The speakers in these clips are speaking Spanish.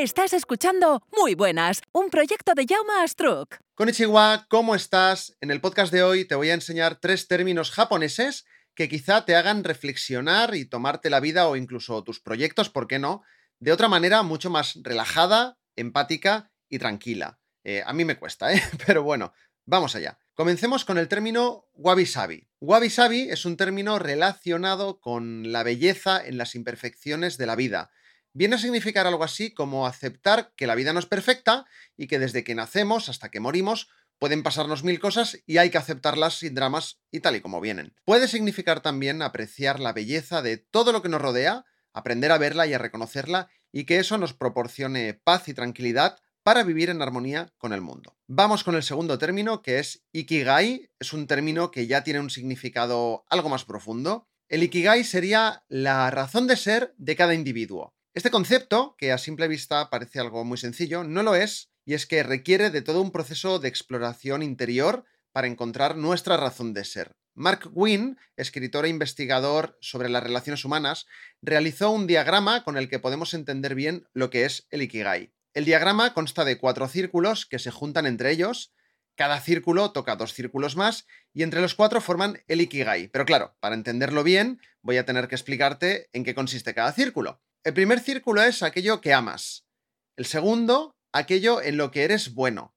Estás escuchando Muy Buenas, un proyecto de Jaume Astruc. Konnichiwa, ¿cómo estás? En el podcast de hoy te voy a enseñar tres términos japoneses que quizá te hagan reflexionar y tomarte la vida o incluso tus proyectos, ¿por qué no?, de otra manera mucho más relajada, empática y tranquila. Eh, a mí me cuesta, ¿eh? Pero bueno, vamos allá. Comencemos con el término wabi-sabi. Wabi-sabi es un término relacionado con la belleza en las imperfecciones de la vida viene a significar algo así como aceptar que la vida no es perfecta y que desde que nacemos hasta que morimos pueden pasarnos mil cosas y hay que aceptarlas sin dramas y tal y como vienen. Puede significar también apreciar la belleza de todo lo que nos rodea, aprender a verla y a reconocerla y que eso nos proporcione paz y tranquilidad para vivir en armonía con el mundo. Vamos con el segundo término que es Ikigai, es un término que ya tiene un significado algo más profundo. El Ikigai sería la razón de ser de cada individuo. Este concepto, que a simple vista parece algo muy sencillo, no lo es, y es que requiere de todo un proceso de exploración interior para encontrar nuestra razón de ser. Mark Wynne, escritor e investigador sobre las relaciones humanas, realizó un diagrama con el que podemos entender bien lo que es el Ikigai. El diagrama consta de cuatro círculos que se juntan entre ellos, cada círculo toca dos círculos más y entre los cuatro forman el Ikigai. Pero claro, para entenderlo bien, voy a tener que explicarte en qué consiste cada círculo. El primer círculo es aquello que amas. El segundo, aquello en lo que eres bueno.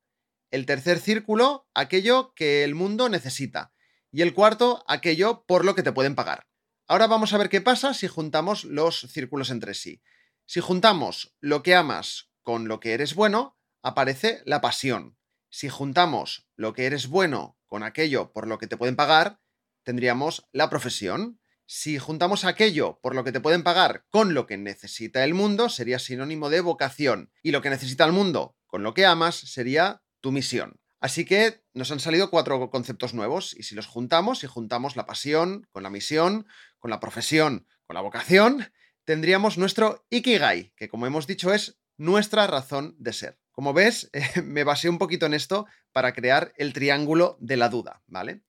El tercer círculo, aquello que el mundo necesita. Y el cuarto, aquello por lo que te pueden pagar. Ahora vamos a ver qué pasa si juntamos los círculos entre sí. Si juntamos lo que amas con lo que eres bueno, aparece la pasión. Si juntamos lo que eres bueno con aquello por lo que te pueden pagar, tendríamos la profesión. Si juntamos aquello por lo que te pueden pagar con lo que necesita el mundo, sería sinónimo de vocación. Y lo que necesita el mundo con lo que amas sería tu misión. Así que nos han salido cuatro conceptos nuevos y si los juntamos, si juntamos la pasión con la misión, con la profesión, con la vocación, tendríamos nuestro Ikigai, que como hemos dicho es nuestra razón de ser. Como ves, me basé un poquito en esto para crear el triángulo de la duda, ¿vale?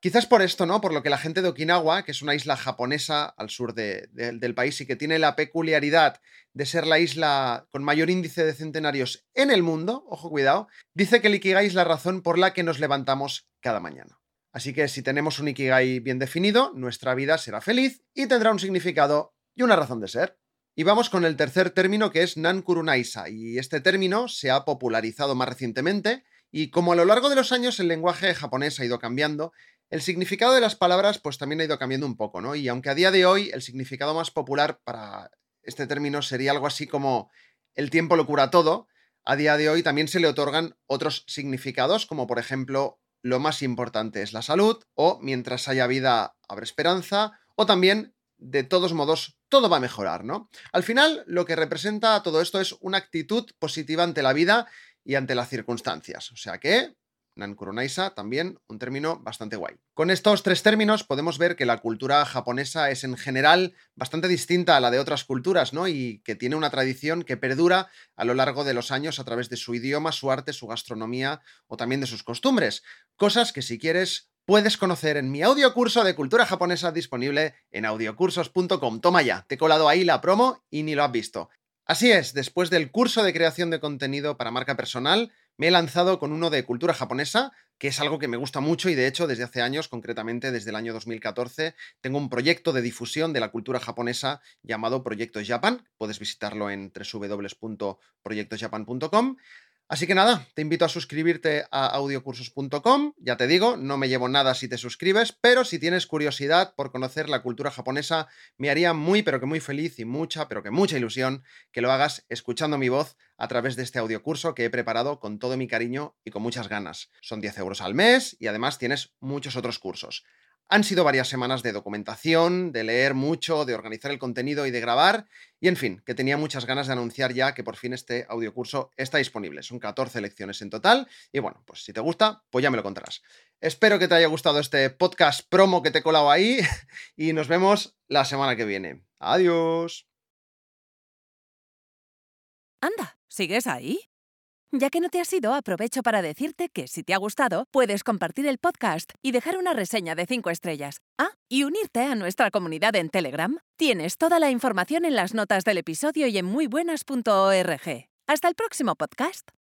Quizás por esto, ¿no? Por lo que la gente de Okinawa, que es una isla japonesa al sur del país y que tiene la peculiaridad de ser la isla con mayor índice de centenarios en el mundo, ojo cuidado, dice que el Ikigai es la razón por la que nos levantamos cada mañana. Así que si tenemos un Ikigai bien definido, nuestra vida será feliz y tendrá un significado y una razón de ser. Y vamos con el tercer término que es Nankurunaisa, y este término se ha popularizado más recientemente, y como a lo largo de los años el lenguaje japonés ha ido cambiando, el significado de las palabras pues también ha ido cambiando un poco, ¿no? Y aunque a día de hoy el significado más popular para este término sería algo así como el tiempo lo cura todo, a día de hoy también se le otorgan otros significados, como por ejemplo lo más importante es la salud, o mientras haya vida habrá esperanza, o también de todos modos todo va a mejorar, ¿no? Al final lo que representa todo esto es una actitud positiva ante la vida y ante las circunstancias. O sea que Nankuronaisa, también un término bastante guay. Con estos tres términos podemos ver que la cultura japonesa es en general bastante distinta a la de otras culturas, ¿no? Y que tiene una tradición que perdura a lo largo de los años a través de su idioma, su arte, su gastronomía o también de sus costumbres. Cosas que si quieres puedes conocer en mi audiocurso de cultura japonesa disponible en audiocursos.com. Toma ya, te he colado ahí la promo y ni lo has visto. Así es, después del curso de creación de contenido para marca personal, me he lanzado con uno de cultura japonesa, que es algo que me gusta mucho y de hecho desde hace años, concretamente desde el año 2014, tengo un proyecto de difusión de la cultura japonesa llamado Proyecto Japan. Puedes visitarlo en www.proyectosjapan.com. Así que nada, te invito a suscribirte a audiocursos.com. Ya te digo, no me llevo nada si te suscribes, pero si tienes curiosidad por conocer la cultura japonesa, me haría muy, pero que muy feliz y mucha, pero que mucha ilusión que lo hagas escuchando mi voz a través de este audiocurso que he preparado con todo mi cariño y con muchas ganas. Son 10 euros al mes y además tienes muchos otros cursos. Han sido varias semanas de documentación, de leer mucho, de organizar el contenido y de grabar, y en fin, que tenía muchas ganas de anunciar ya que por fin este audiocurso está disponible. Son 14 lecciones en total, y bueno, pues si te gusta, pues ya me lo contarás. Espero que te haya gustado este podcast promo que te he colado ahí, y nos vemos la semana que viene. Adiós. Anda, ¿sigues ahí? Ya que no te has ido, aprovecho para decirte que si te ha gustado, puedes compartir el podcast y dejar una reseña de 5 estrellas. Ah, y unirte a nuestra comunidad en Telegram. Tienes toda la información en las notas del episodio y en muybuenas.org. Hasta el próximo podcast.